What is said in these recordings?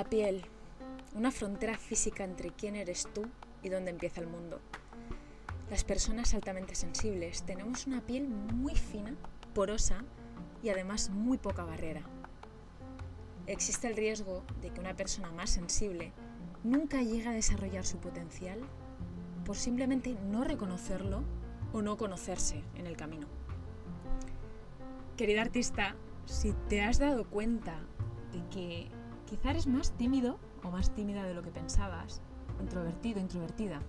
La piel, una frontera física entre quién eres tú y dónde empieza el mundo. Las personas altamente sensibles tenemos una piel muy fina, porosa y además muy poca barrera. Existe el riesgo de que una persona más sensible nunca llegue a desarrollar su potencial por simplemente no reconocerlo o no conocerse en el camino. Querida artista, si te has dado cuenta de que quizá eres más tímido o más tímida de lo que pensabas, introvertido, introvertida,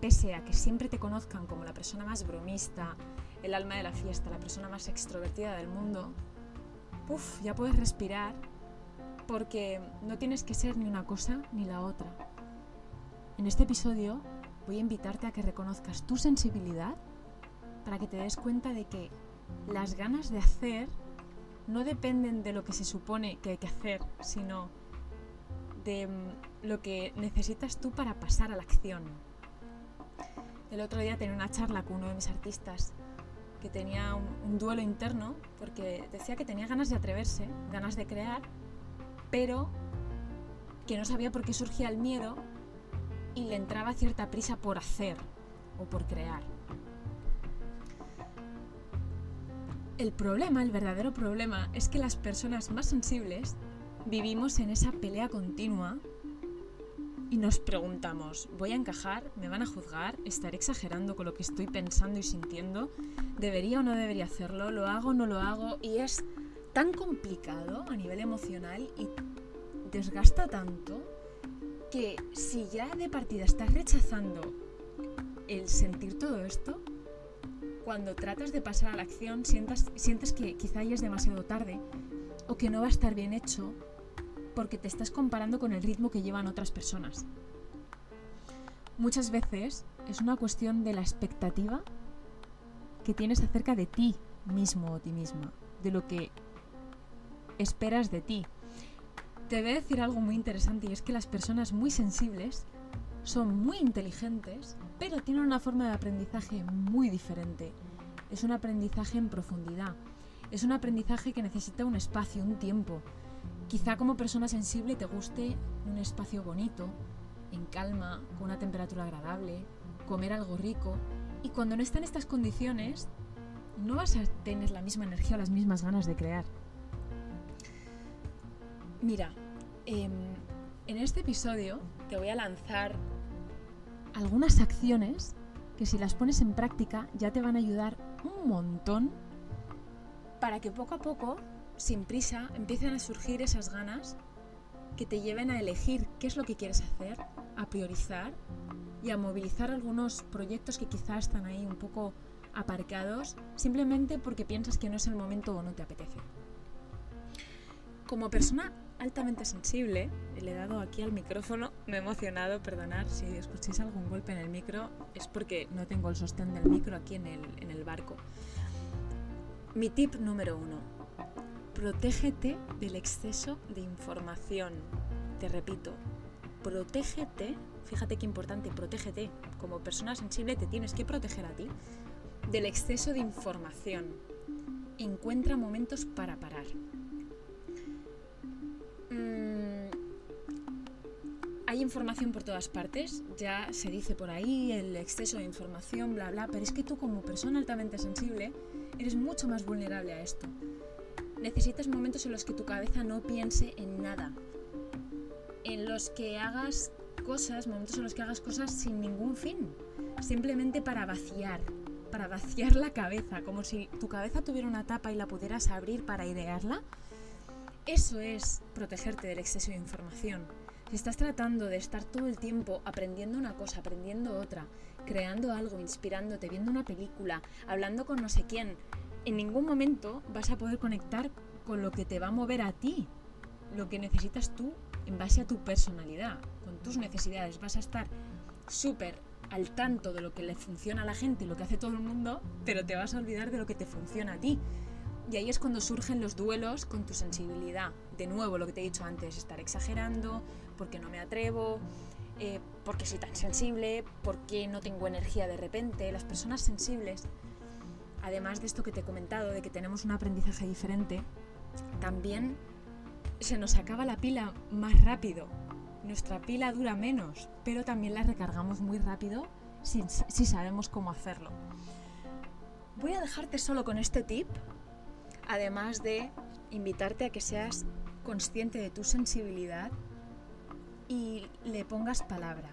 pese a que siempre te conozcan como la persona más bromista, el alma de la fiesta, la persona más extrovertida del mundo, puff, ya puedes respirar porque no tienes que ser ni una cosa ni la otra. En este episodio voy a invitarte a que reconozcas tu sensibilidad para que te des cuenta de que las ganas de hacer no dependen de lo que se supone que hay que hacer, sino de mm, lo que necesitas tú para pasar a la acción. El otro día tenía una charla con uno de mis artistas que tenía un, duelo interno porque decía que tenía ganas de atreverse, ganas de crear, pero que no sabía por qué surgía el miedo y le entraba cierta prisa por hacer o por crear. El problema, el verdadero problema, es que las personas más sensibles vivimos en esa pelea continua y nos preguntamos, ¿voy a encajar? ¿Me van a juzgar? ¿Estaré exagerando con lo que estoy pensando y sintiendo? ¿Debería o no debería hacerlo? ¿Lo hago o no lo hago? Y es tan complicado a nivel emocional y desgasta tanto que si ya de partida estás rechazando el sentir todo esto, cuando tratas de pasar a la acción sientas, sientes que quizá ya es demasiado tarde o que no va a estar bien hecho porque te estás comparando con el ritmo que llevan otras personas. Muchas veces es una cuestión de la expectativa que tienes acerca de ti mismo o ti misma, de lo que esperas de ti. Te voy a decir algo muy interesante y es que las personas muy sensibles son muy inteligentes, pero tienen una forma de aprendizaje muy diferente. Es un aprendizaje en profundidad. Es un aprendizaje que necesita un espacio, un tiempo. Quizá como persona sensible te guste un espacio bonito, en calma, con una temperatura agradable, comer algo rico. Y cuando no están en estas condiciones, no vas a tener la misma energía o las mismas ganas de crear. Mira, em, en este episodio te voy a lanzar algunas acciones que si las pones en práctica ya te van a ayudar un montón para que poco a poco sin prisa, empiecen a surgir esas ganas que te lleven a elegir qué es lo que quieres hacer, a priorizar y a movilizar algunos proyectos que quizás están ahí un poco aparcados simplemente porque piensas que no es el momento o no te apetece. Como persona altamente sensible, le he dado aquí al micrófono, me he emocionado, perdonad si escucháis algún golpe en el micro, es porque no tengo el sostén del micro aquí en el, en el barco. Mi tip número uno, protégete del exceso de información. Te repito, protégete, fíjate qué importante, protégete. Como persona sensible te tienes que proteger a ti del exceso de información. Encuentra momentos para parar. Información por todas partes, ya se dice por ahí el exceso de información, bla, bla, pero es que tú como persona altamente sensible eres mucho más vulnerable a esto necesitas momentos en los que tu cabeza no piense en nada. En los que hagas cosas, momentos en los que hagas cosas sin ningún fin. Simplemente para vaciar, para vaciar la cabeza, como si tu cabeza tuviera una tapa y la pudieras abrir para idearla. Eso es protegerte del exceso de información. Estás tratando de estar todo el tiempo aprendiendo una cosa, aprendiendo otra, creando algo, inspirándote, viendo una película, hablando con no sé quién, en ningún momento vas a poder conectar con lo que te va a mover a ti, lo que necesitas tú en base a tu personalidad, con tus necesidades. Vas a estar súper al tanto de lo que le funciona a la gente y lo que hace todo el mundo, pero te vas a olvidar de lo que te funciona a ti. Y ahí es cuando surgen los duelos con tu sensibilidad. De nuevo, lo que te he dicho antes, estar exagerando, porque no me atrevo, eh, porque soy tan sensible, porque no tengo energía de repente. Las personas sensibles además de esto que te he comentado, de que tenemos un aprendizaje diferente, también se nos acaba la pila más rápido. Nuestra pila dura menos, pero también la recargamos muy rápido si, si sabemos cómo hacerlo. Voy a dejarte solo con este tip, además de invitarte a que seas consciente de tu sensibilidad y le pongas palabra.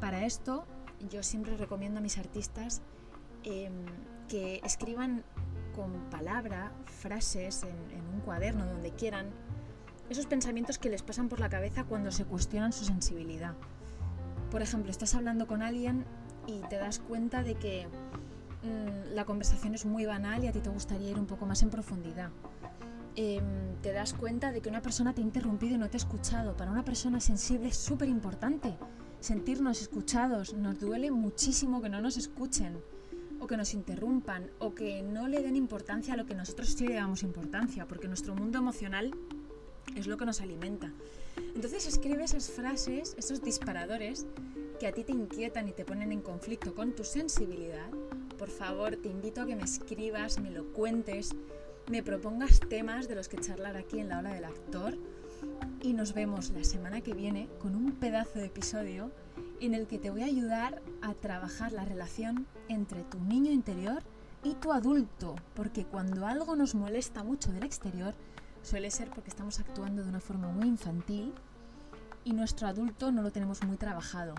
Para esto yo siempre recomiendo a mis artistas em, que escriban con palabra, frases en, un cuaderno, donde quieran, esos pensamientos que les pasan por la cabeza cuando se cuestionan su sensibilidad. Por ejemplo, estás hablando con alguien y te das cuenta de que mm, la conversación es muy banal y a ti te gustaría ir un poco más en profundidad. Em, te das cuenta de que una persona te ha interrumpido y no te ha escuchado. Para una persona sensible es súper importante sentirnos escuchados. Nos duele muchísimo que no nos escuchen o que nos interrumpan o que no le den importancia a lo que nosotros sí le damos importancia, porque nuestro mundo emocional es lo que nos alimenta. Entonces escribe esas frases, esos disparadores que a ti te inquietan y te ponen en conflicto con tu sensibilidad. Por favor, te invito a que me escribas, me lo cuentes, me propongas temas de los que charlar aquí en la hora del actor y nos vemos la semana que viene con un pedazo de episodio en el que te voy a ayudar a trabajar la relación entre tu niño interior y tu adulto, porque cuando algo nos molesta mucho del exterior, suele ser porque estamos actuando de una forma muy infantil y nuestro adulto no lo tenemos muy trabajado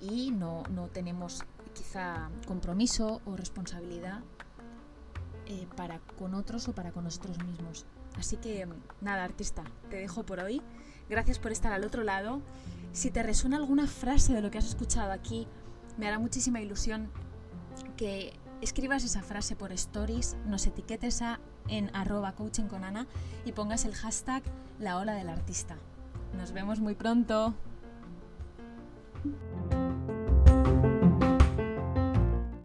y no, tenemos quizá compromiso o responsabilidad eh, para con otros o para con nosotros mismos. Así que nada, artista, te dejo por hoy. Gracias por estar al otro lado. Si te resuena alguna frase de lo que has escuchado aquí, me hará muchísima ilusión que escribas esa frase por stories, nos etiquetes a en arroba coaching con Ana y pongas el hashtag la ola del artista. Nos vemos muy pronto.